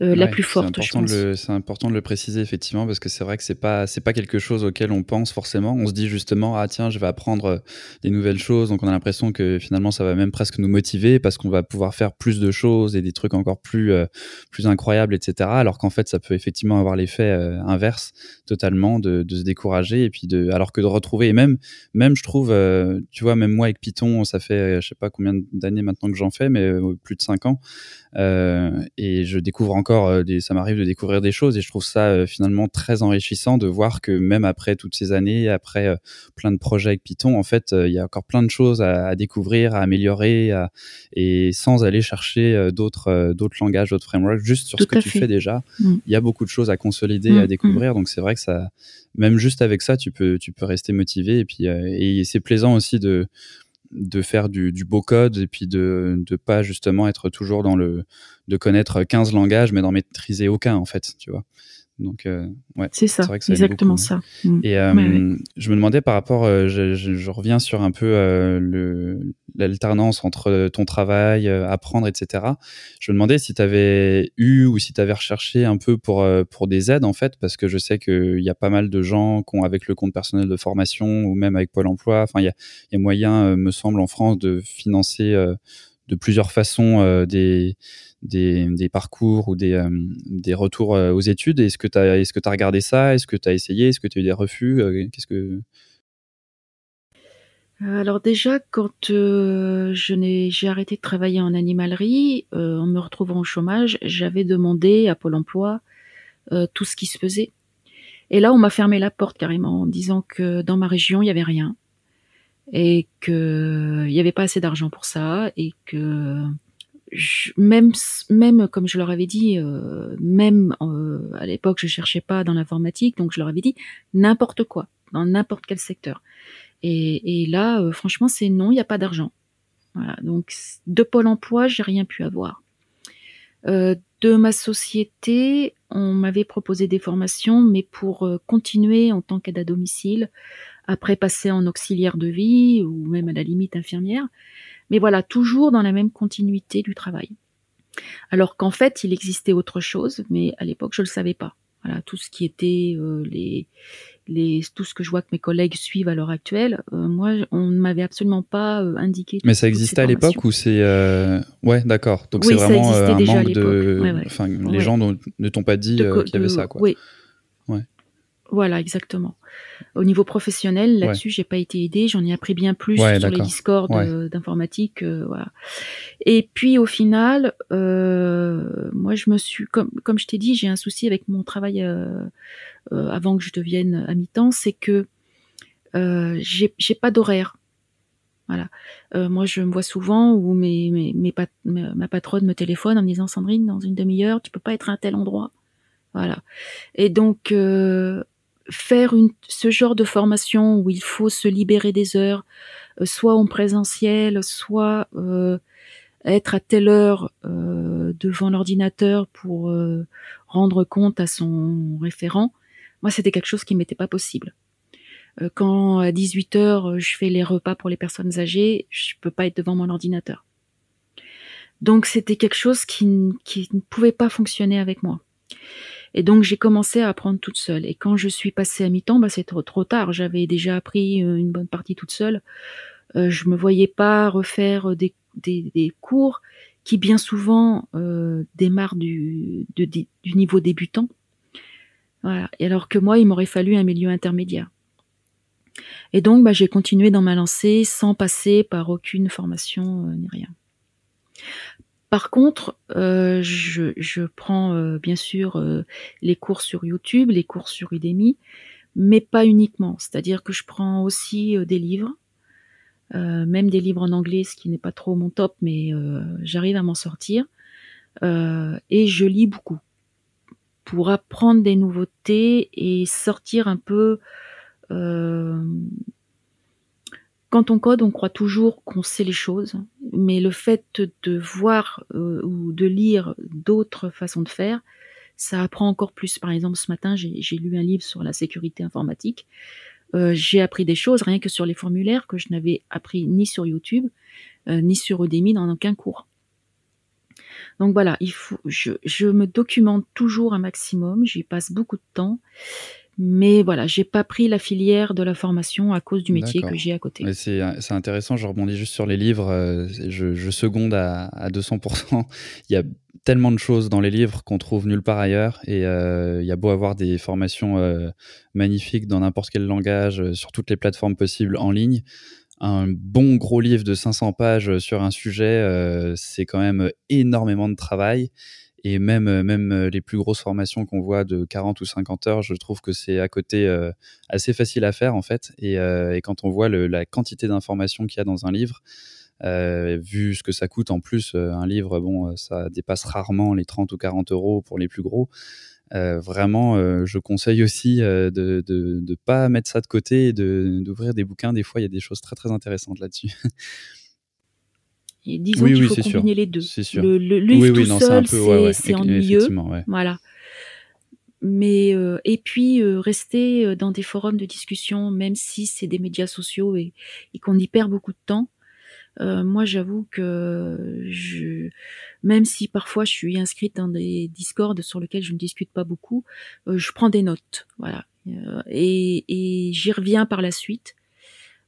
euh, la plus forte, je pense. C'est important de le préciser, effectivement, parce que c'est vrai que c'est pas, c'est pas quelque chose auquel on pense forcément. On se dit justement, ah tiens, je vais apprendre euh, des nouvelles choses. Donc on a l'impression que finalement, ça va même presque nous motiver parce qu'on va pouvoir faire plus de choses et des trucs encore plus, plus incroyables, etc. Alors qu'en fait, ça peut effectivement avoir l'effet inverse totalement de, de, se décourager et puis de, alors que de retrouver, et même, même je trouve, tu vois, même moi avec Python, ça fait, je sais pas combien d'années maintenant que j'en fais, mais plus de 5 ans. Euh, et je découvre encore, euh, des, ça m'arrive de découvrir des choses et je trouve ça finalement très enrichissant de voir que même après toutes ces années, après plein de projets avec Python, en fait, il y a encore plein de choses à, découvrir, à améliorer, et sans aller chercher d'autres d'autres langages, d'autres frameworks, juste sur ce que tu fais déjà. Mm. Il y a beaucoup de choses à consolider, à mm, mm. découvrir. Donc c'est vrai que ça, même juste avec ça, tu peux tu peux rester motivé et puis et c'est plaisant aussi de de faire du, beau code et puis de ne pas justement être toujours dans le de connaître 15 langages mais d'en maîtriser aucun en fait tu vois donc euh, ouais c'est ça, exactement ça. mm. et euh, je me demandais par rapport euh, je, reviens sur un peu le l'alternance entre ton travail apprendre etc je me demandais si tu avais eu ou si tu avais recherché un peu pour pour des aides en fait parce que je sais qu'il y a pas mal de gens qui ont avec le compte personnel de formation ou même avec Pôle Emploi enfin il y a, y a moyen me semble en France de financer de plusieurs façons des des, parcours ou des, euh, retours euh, aux études. Est-ce que tu as, regardé ça? Est-ce que tu as essayé? Est-ce que tu as eu des refus? Euh, Qu'est-ce que alors déjà, quand j'ai arrêté de travailler en animalerie, en me retrouvant au chômage, j'avais demandé à Pôle Emploi tout ce qui se faisait. Et là, on m'a fermé la porte carrément en disant que dans ma région, il n'y avait rien et qu'il n'y avait pas assez d'argent pour ça et que même, comme je leur avais dit, euh, même euh, à l'époque, je cherchais pas dans l'informatique, donc je leur avais dit n'importe quoi, dans n'importe quel secteur. Et, et là, euh, franchement, c'est non, il n'y a pas d'argent. Voilà, donc de Pôle Emploi, j'ai rien pu avoir. de ma société, on m'avait proposé des formations, mais pour continuer en tant qu'aide à domicile, après passer en auxiliaire de vie ou même à la limite infirmière. Mais voilà, toujours dans la même continuité du travail. Alors qu'en fait, il existait autre chose, mais à l'époque, je ne le savais pas. Voilà, tout ce qui était euh, les, les, tout ce que je vois que mes collègues suivent à l'heure actuelle, euh, moi, on ne m'avait absolument pas euh, indiqué. Mais ça existait à l'époque ou c'est ouais, d'accord. Donc c'est vraiment un manque de. Enfin, les gens ne t'ont pas dit qu'il y avait ça, quoi. Oui. Ouais. Voilà, exactement. Au niveau professionnel, là-dessus, j'ai pas été aidée. J'en ai appris bien plus sur les discords d'informatique. Euh, voilà. Et puis au final, euh, moi, je me suis, comme, comme je t'ai dit, j'ai un souci avec mon travail euh, avant que je devienne à mi-temps, c'est que euh, j'ai pas d'horaire. Voilà. Euh, moi, je me vois souvent où mes, mes, mes ma patronne me téléphone en me disant Sandrine, dans une demi-heure, tu peux pas être à un tel endroit. Voilà. Et donc, euh, faire ce genre de formation où il faut se libérer des heures, euh, soit en présentiel, soit euh, être à telle heure euh, devant l'ordinateur pour rendre compte à son référent, moi, c'était quelque chose qui m'était pas possible. Quand à 18 heures, je fais les repas pour les personnes âgées, je peux pas être devant mon ordinateur. Donc, c'était quelque chose qui ne pouvait pas fonctionner avec moi. Et donc j'ai commencé à apprendre toute seule. Et quand je suis passée à mi-temps, bah, c'était trop, tard. J'avais déjà appris une bonne partie toute seule. Euh, je me voyais pas refaire des, des, des cours qui bien souvent euh, démarrent du, niveau débutant. Voilà. Et alors que moi, il m'aurait fallu un milieu intermédiaire. Et donc, bah, j'ai continué dans ma lancée sans passer par aucune formation euh, ni rien. Par contre, euh, je, prends euh, bien sûr euh, les cours sur YouTube, les cours sur Udemy, mais pas uniquement. C'est-à-dire que je prends aussi des livres, même des livres en anglais, ce qui n'est pas trop mon top, mais j'arrive à m'en sortir. et je lis beaucoup pour apprendre des nouveautés et sortir un peu quand on code, on croit toujours qu'on sait les choses, mais le fait de voir euh, ou de lire d'autres façons de faire, ça apprend encore plus. Par exemple, ce matin, j'ai lu un livre sur la sécurité informatique. Euh, j'ai appris des choses rien que sur les formulaires que je n'avais appris ni sur YouTube, euh, ni sur Udemy dans aucun cours. Donc voilà, il faut, je, je me documente toujours un maximum, j'y passe beaucoup de temps mais voilà, j'ai pas pris la filière de la formation à cause du métier que j'ai à côté. C'est intéressant, je rebondis juste sur les livres, euh, je, je seconde à, à 200%. Il y a tellement de choses dans les livres qu'on trouve nulle part ailleurs et euh, il y a beau avoir des formations euh, magnifiques dans n'importe quel langage, euh, sur toutes les plateformes possibles en ligne. Un bon gros livre de 500 pages sur un sujet, euh, c'est quand même énormément de travail. Et même, euh, même euh, les plus grosses formations qu'on voit de 40 ou 50 heures, je trouve que c'est à côté euh, assez facile à faire en fait. Et, quand on voit la quantité d'informations qu'il y a dans un livre, vu ce que ça coûte en plus, un livre, bon, ça dépasse rarement les 30 ou 40 euros pour les plus gros. Vraiment, je conseille aussi de ne pas mettre ça de côté et d'ouvrir des bouquins. Des fois, il y a des choses très très intéressantes là-dessus. Et disons oui, qu'il faut oui, combiner sûr. les deux. Sûr. Le, le livre oui, oui, tout non, seul, c'est ouais, ouais, ennuyeux. Voilà. Mais euh, et puis euh, rester euh, dans des forums de discussion, même si c'est des médias sociaux et, et qu'on y perd beaucoup de temps. Euh, moi, j'avoue que je, même si parfois je suis inscrite dans des discords sur lesquels je ne discute pas beaucoup, je prends des notes, voilà, et, et j'y reviens par la suite.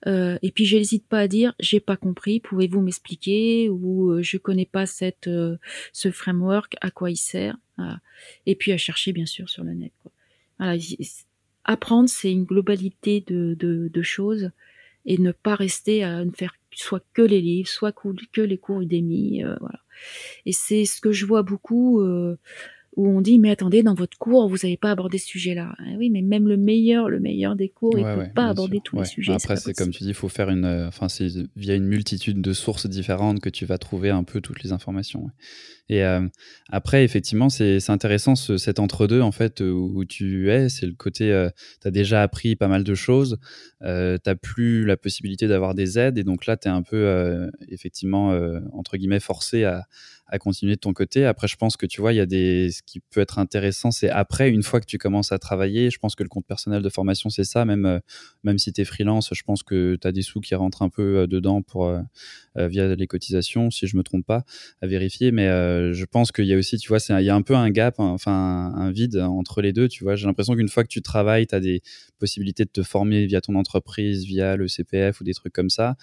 Euh, et puis j'hésite pas à dire j'ai pas compris, pouvez-vous m'expliquer ou euh, je connais pas cette euh, ce framework, à quoi il sert voilà. Et puis à chercher bien sûr sur le net. Quoi. Voilà, apprendre c'est une globalité de, de, de, choses et ne pas rester à ne faire soit que les livres, soit que les cours Udemy, euh, voilà. Et c'est ce que je vois beaucoup où on dit mais attendez dans votre cours vous n'avez pas abordé ce sujet-là. Ah oui mais même le meilleur le meilleur des cours ouais, il peut ouais, pas aborder sûr. tous ouais. les sujets. Après c'est comme tu dis il faut faire une euh, enfin c'est via une multitude de sources différentes que tu vas trouver un peu toutes les informations. Et euh, après effectivement c'est intéressant ce, cet entre-deux en fait où, tu es c'est le côté euh, tu as déjà appris pas mal de choses euh, tu plus la possibilité d'avoir des aides et donc là tu es un peu effectivement entre guillemets forcé à à continuer de ton côté. Après, je pense que tu vois, il y a des. Ce qui peut être intéressant, c'est après, une fois que tu commences à travailler, je pense que le compte personnel de formation, c'est ça. Même, euh, même si tu es freelance, je pense que tu as des sous qui rentrent un peu euh, dedans pour, euh, via les cotisations, si je me trompe pas, à vérifier. Mais je pense qu'il y a aussi, tu vois, il y a un peu un gap, enfin, un, vide entre les deux. Tu vois, j'ai l'impression qu'une fois que tu travailles, tu as des possibilités de te former via ton entreprise, via le CPF ou des trucs comme ça.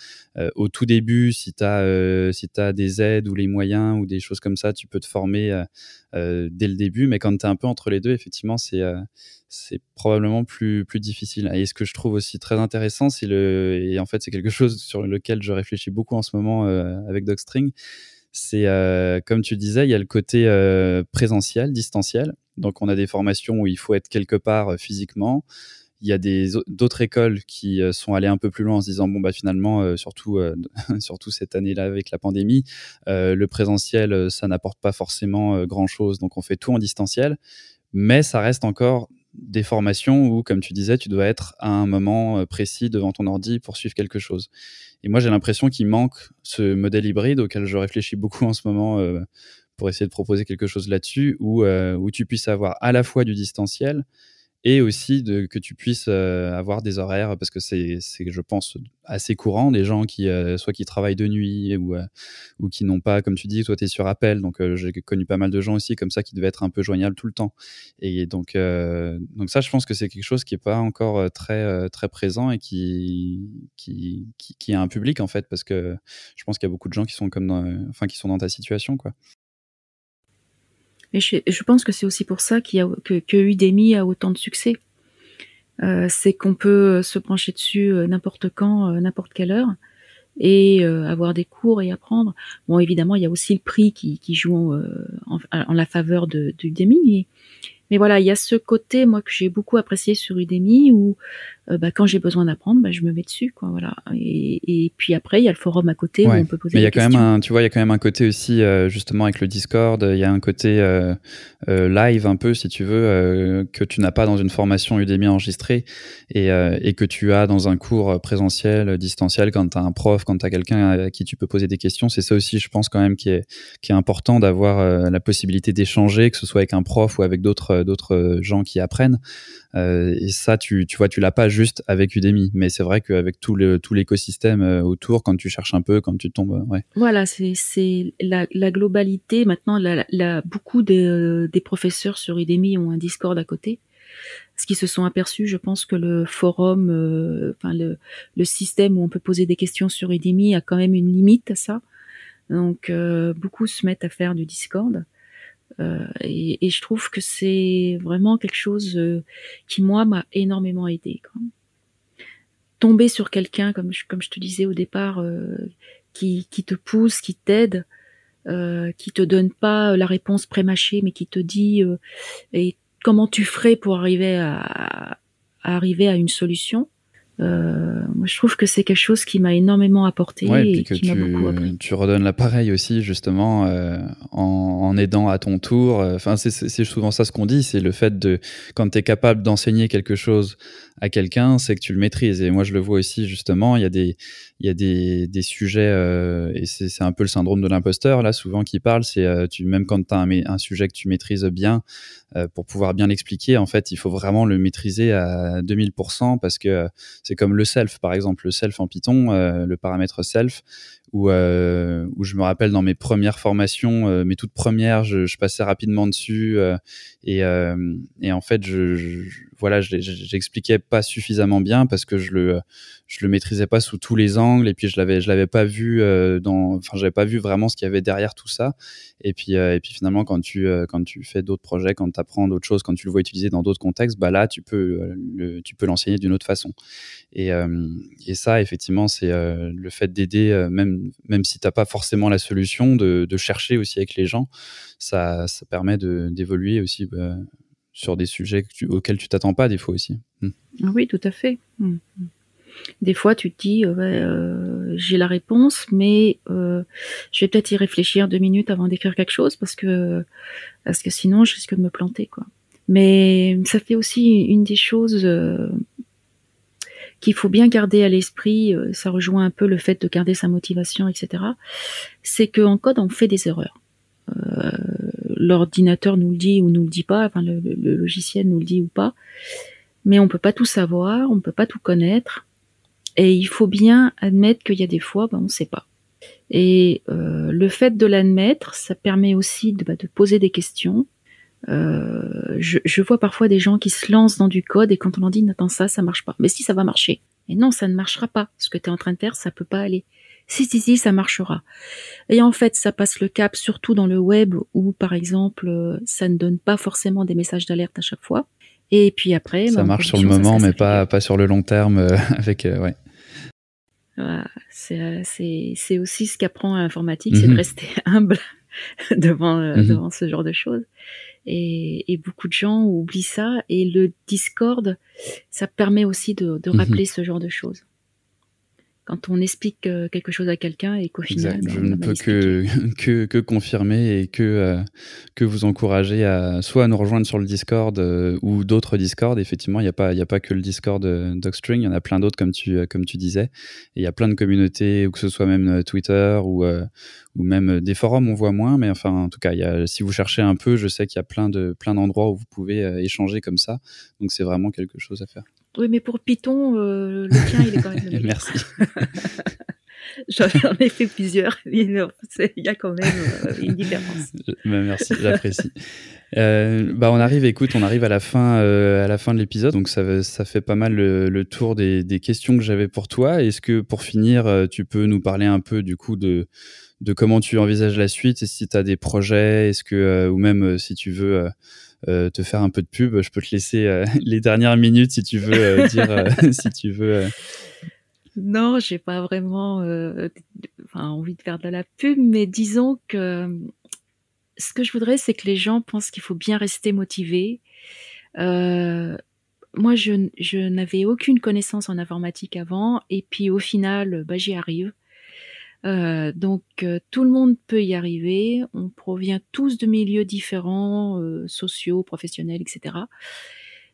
Au tout début, si tu si as des aides ou les moyens ou des choses comme ça, tu peux te former euh, euh dès le début. Mais quand tu es un peu entre les deux, effectivement, c'est euh, c'est probablement plus, plus difficile. Et ce que je trouve aussi très intéressant, c'est le, et en fait, c'est quelque chose sur lequel je réfléchis beaucoup en ce moment avec Docstring, c'est comme tu disais, il y a le côté présentiel, distanciel. Donc, on a des formations où il faut être quelque part physiquement il y a d'autres écoles qui sont allées un peu plus loin en se disant bon bah finalement surtout surtout cette année-là avec la pandémie le présentiel ça n'apporte pas forcément grand chose donc on fait tout en distanciel mais ça reste encore des formations où, comme tu disais, tu dois être à un moment précis devant ton ordi pour suivre quelque chose. Et moi, j'ai l'impression qu'il manque ce modèle hybride auquel je réfléchis beaucoup en ce moment pour essayer de proposer quelque chose là-dessus, où, où tu puisses avoir à la fois du distanciel, et aussi de, que tu puisses euh, avoir des horaires parce que c'est, je pense, assez courant des gens qui euh, soit qui travaillent de nuit ou, euh, ou qui n'ont pas, comme tu dis, toi tu es sur appel. Donc j'ai connu pas mal de gens aussi comme ça qui devaient être un peu joignables tout le temps. Et donc, donc ça, je pense que c'est quelque chose qui est pas encore très, très présent et qui, qui, qui, a un public en fait parce que je pense qu'il y a beaucoup de gens qui sont comme dans, enfin, qui sont dans ta situation. quoi. Et je, pense que c'est aussi pour ça que, Udemy a autant de succès. Euh, c'est qu'on peut se pencher dessus euh, n'importe quand, euh, n'importe quelle heure, et avoir des cours et apprendre. Bon, évidemment, il y a aussi le prix qui, joue en, la faveur de, Udemy, mais voilà, il y a ce côté, moi, que j'ai beaucoup apprécié sur Udemy, où euh, bah, quand j'ai besoin d'apprendre, bah, je me mets dessus, quoi, voilà. Et, et, puis après, il y a le forum à côté où on peut poser Mais il y a quand même un, tu vois, il y a quand même un côté aussi, euh, justement, avec le Discord, il y a un côté euh, live un peu, si tu veux, que tu n'as pas dans une formation Udemy enregistrée et, et que tu as dans un cours présentiel, distanciel, quand tu as un prof, quand tu as quelqu'un à qui tu peux poser des questions. C'est ça aussi, je pense, quand même, qui est, qui est important d'avoir la possibilité d'échanger, que ce soit avec un prof ou avec d'autres d'autres gens qui apprennent. Euh, et ça, tu, tu vois, tu l'as pas juste avec Udemy, mais c'est vrai qu'avec tout le tout l'écosystème autour, quand tu cherches un peu, quand tu tombes, ouais. Voilà, c'est la, la, globalité. Maintenant, beaucoup des, des professeurs sur Udemy ont un Discord à côté ce qui se sont aperçus, je pense que le forum, enfin le, système où on peut poser des questions sur Udemy a quand même une limite à ça. Donc beaucoup se mettent à faire du Discord. Euh, et, et, je trouve que c'est vraiment quelque chose euh, qui moi m'a énormément aidé. Tomber sur quelqu'un, comme je, comme je te disais au départ, euh, qui, qui te pousse, qui t'aide, euh, qui te donne pas la réponse prémâchée, mais qui te dit et comment tu ferais pour arriver à, à arriver à une solution. Euh, moi, je trouve que c'est quelque chose qui m'a énormément apporté et, qui m'a beaucoup appris. Tu redonnes l'appareil aussi, justement, euh, en, en, aidant à ton tour. Enfin, c'est souvent ça ce qu'on dit, c'est le fait de, quand tu es capable d'enseigner quelque chose à quelqu'un, c'est que tu le maîtrises. Et moi, je le vois aussi, justement, il y a des, y a des, des sujets, euh, et c'est un peu le syndrome de l'imposteur, là, souvent, qui parle. C'est euh, tu même quand tu as un, un, sujet que tu maîtrises bien, euh, pour pouvoir bien l'expliquer, en fait, il faut vraiment le maîtriser à 2000% parce que c'est comme le self, par exemple, le self en Python, le paramètre self, où, euh, où je me rappelle dans mes premières formations, euh, mes toutes premières, je, je, passais rapidement dessus euh, et, euh, et en fait, je, je voilà, j'expliquais pas suffisamment bien parce que je le je le maîtrisais pas sous tous les angles et puis je l'avais je l'avais pas vu euh, dans enfin j'avais pas vu vraiment ce qu'il y avait derrière tout ça et puis euh, et puis finalement quand tu euh, quand tu fais d'autres projets quand tu apprends d'autres choses quand tu le vois utiliser dans d'autres contextes bah là tu peux tu peux l'enseigner d'une autre façon et et ça effectivement c'est le fait d'aider même même si t'as pas forcément la solution de, chercher aussi avec les gens ça ça permet d'évoluer aussi sur des sujets auxquels tu t'attends pas des fois aussi. Mmh. Oui, tout à fait. Mmh. Des fois, tu te dis, euh, euh, j'ai la réponse, mais euh, je vais peut-être y réfléchir deux minutes avant d'écrire quelque chose parce que parce que sinon, je risque de me planter, quoi. Mais ça fait aussi une des choses euh, qu'il faut bien garder à l'esprit. Euh, ça rejoint un peu le fait de garder sa motivation, etc. C'est qu'en code, on fait des erreurs. L'ordinateur nous le dit ou nous le dit pas, enfin le, le, logiciel nous le dit ou pas, mais on peut pas tout savoir, on peut pas tout connaître. Et il faut bien admettre qu'il y a des fois, ben, on ne sait pas. Et euh, le fait de l'admettre, ça permet aussi de, bah, de, poser des questions. Euh, je, je, vois parfois des gens qui se lancent dans du code et quand on leur dit attends ça, ça marche pas. Mais si ça va marcher. Et non, ça ne marchera pas. Ce que tu es en train de faire, ça peut pas aller. Si, si, si, ça marchera. Et en fait, ça passe le cap, surtout dans le web où, par exemple, ça ne donne pas forcément des messages d'alerte à chaque fois. Et puis après, ça marche sur le moment, mais pas, pas sur le long terme. Euh, avec, euh, ouais. Voilà, c'est aussi ce qu'apprend l'informatique, c'est de mhm. rester humble devant, euh, mhm. devant ce genre de choses. Et, beaucoup de gens oublient ça. Et le Discord, ça permet aussi de, de mhm. rappeler ce genre de choses quand on explique euh, quelque chose à quelqu'un et qu'au final. Ben, je ne peux que, que, que, confirmer et que, euh, que vous encourager à soit à nous rejoindre sur le Discord euh, ou d'autres Discord. Effectivement, il n'y a, pas, a pas que le Discord Docstring, il y en a plein d'autres, comme tu, comme tu disais. Et il y a plein de communautés, ou que ce soit même Twitter ou, ou même des forums, on voit moins. Mais enfin, en tout cas, il y a, si vous cherchez un peu, je sais qu'il y a plein d'endroits de, plein où vous pouvez échanger comme ça. Donc, c'est vraiment quelque chose à faire. Oui, mais pour Python, euh, le tien, il est quand même. Merci. J'en ai fait plusieurs. Il y a quand même euh, une différence. Bah, merci, j'apprécie. Euh, bah, on arrive, écoute, on arrive à la fin, à la fin de l'épisode, donc ça, ça fait pas mal le, tour des, des, questions que j'avais pour toi. Est-ce que pour finir, tu peux nous parler un peu du coup de, de comment tu envisages la suite et si tu as des projets, est-ce que ou même si tu veux te faire un peu de pub. Je peux te laisser euh, les dernières minutes si tu veux euh, dire, si tu veux. Non, j'ai pas vraiment envie de faire de la pub, mais disons que ce que je voudrais, c'est que les gens pensent qu'il faut bien rester motivé. moi, je, je n'avais aucune connaissance en informatique avant, et puis au final, bah, j'y arrive. Euh, donc euh, tout le monde peut y arriver. On provient tous de milieux différents, euh, sociaux, professionnels, etc.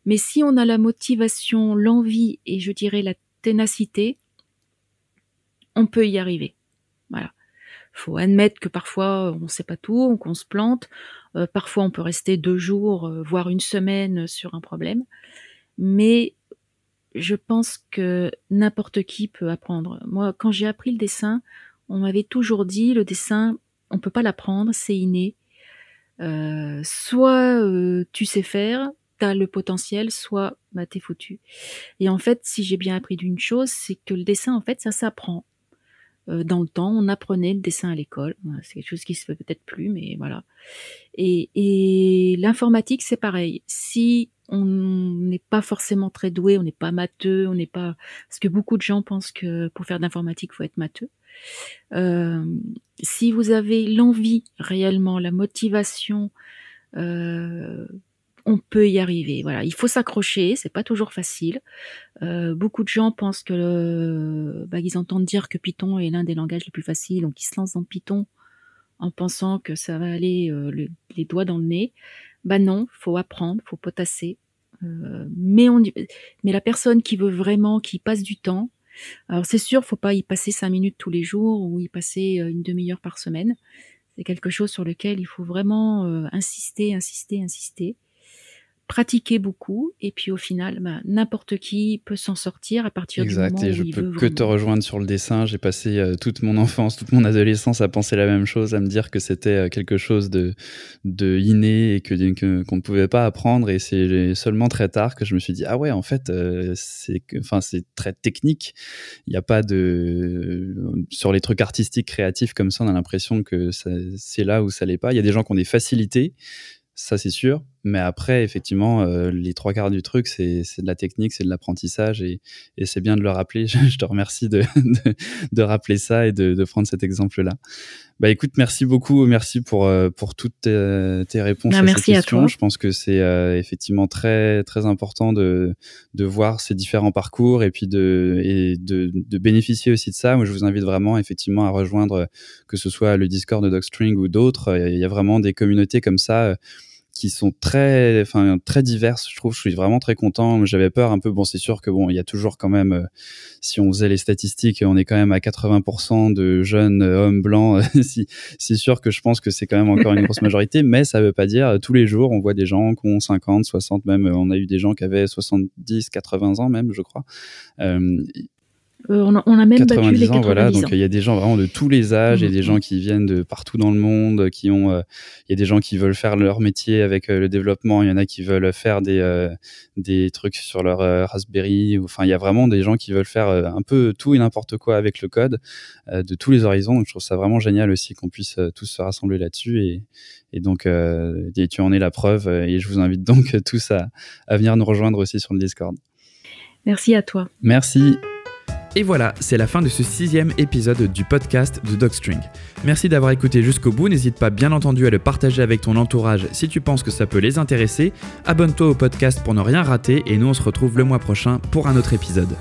Mais si on a la motivation, l'envie et je dirais la ténacité, on peut y arriver. Voilà. Faut admettre que parfois on ne sait pas tout, qu'on se plante. parfois on peut rester deux jours, voire une semaine sur un problème. Mais je pense que n'importe qui peut apprendre. Moi, quand j'ai appris le dessin, on m'avait toujours dit le dessin, on peut pas l'apprendre, c'est inné. Euh, soit euh, tu sais faire, tu as le potentiel, soit bah, t'es foutu. Et en fait, si j'ai bien appris d'une chose, c'est que le dessin, en fait, ça s'apprend. Euh, dans le temps, on apprenait le dessin à l'école. C'est quelque chose qui se fait peut-être plus, mais voilà. Et, et l'informatique, c'est pareil. Si on n'est pas forcément très doué, on n'est pas matheux, on n'est pas parce que beaucoup de gens pensent que pour faire d'informatique, il faut être matheux. Euh, si vous avez l'envie réellement, la motivation, euh, on peut y arriver. Voilà, il faut s'accrocher, c'est pas toujours facile. Euh, beaucoup de gens pensent que, bah, ils entendent dire que Python est l'un des langages les plus faciles, donc ils se lancent dans Python en pensant que ça va aller les doigts dans le nez. Bah non, faut apprendre, faut potasser. mais mais la personne qui veut vraiment, qui passe du temps, alors c'est sûr, faut pas y passer cinq minutes tous les jours ou y passer euh, une demi-heure par semaine. C'est quelque chose sur lequel il faut vraiment euh, insister, insister, insister pratiquer beaucoup et puis au final bah, n'importe qui peut s'en sortir à partir du moment et je peux que te rejoindre sur le dessin. J'ai passé euh, toute mon enfance toute mon adolescence à penser la même chose à me dire que c'était euh, quelque chose de de inné et que qu'on ne pouvait pas apprendre. Et c'est seulement très tard que je me suis dit ah ouais en fait euh, c'est enfin c'est très technique. Il n'y a pas de sur les trucs artistiques créatifs comme ça on a l'impression que c'est là où ça l'est pas. Il y a des gens qui ont des facilités ça c'est sûr. Mais après, effectivement, euh, les trois quarts du truc, c'est de la technique, c'est de l'apprentissage et, et c'est bien de le rappeler. Je te remercie de, de, de rappeler ça et de, de prendre cet exemple-là. Bah écoute, merci beaucoup, merci pour euh, pour toutes tes, tes réponses bah, à merci ces questions. À toi. Je pense que c'est euh, effectivement très très important de de voir ces différents parcours et puis de et de, de bénéficier aussi de ça. Moi, je vous invite vraiment effectivement à rejoindre que ce soit le Discord de Dogstring ou d'autres. Il y a vraiment des communautés comme ça qui sont très, enfin très diverses. Je trouve, je suis vraiment très content. J'avais peur un peu. Bon, c'est sûr que bon, il y a toujours quand même, euh, si on faisait les statistiques, on est quand même à 80% de jeunes euh, hommes blancs. si, c'est sûr que je pense que c'est quand même encore une grosse majorité, mais ça veut pas dire euh, tous les jours on voit des gens qui ont 50, 60 même. On a eu des gens qui avaient 70, 80 ans même, je crois. Euh, euh, on, a, on, a, même battu les ans, voilà. Donc il y a des gens vraiment de tous les âges, il y a des gens qui viennent de partout dans le monde, qui ont, euh, il y a des gens qui veulent faire leur métier avec euh, le développement, il y en a qui veulent faire des des trucs sur leur Raspberry. Enfin, il y a vraiment des gens qui veulent faire un peu tout et n'importe quoi avec le code de tous les horizons. Donc je trouve ça vraiment génial aussi qu'on puisse tous se rassembler là-dessus et, et donc et tu en es la preuve. Et je vous invite donc tous à, à venir nous rejoindre aussi sur le Discord. Merci à toi. Merci. Et voilà, c'est la fin de ce sixième épisode du podcast de Dogstring. Merci d'avoir écouté jusqu'au bout, n'hésite pas bien entendu à le partager avec ton entourage si tu penses que ça peut les intéresser. Abonne-toi au podcast pour ne rien rater et nous on se retrouve le mois prochain pour un autre épisode.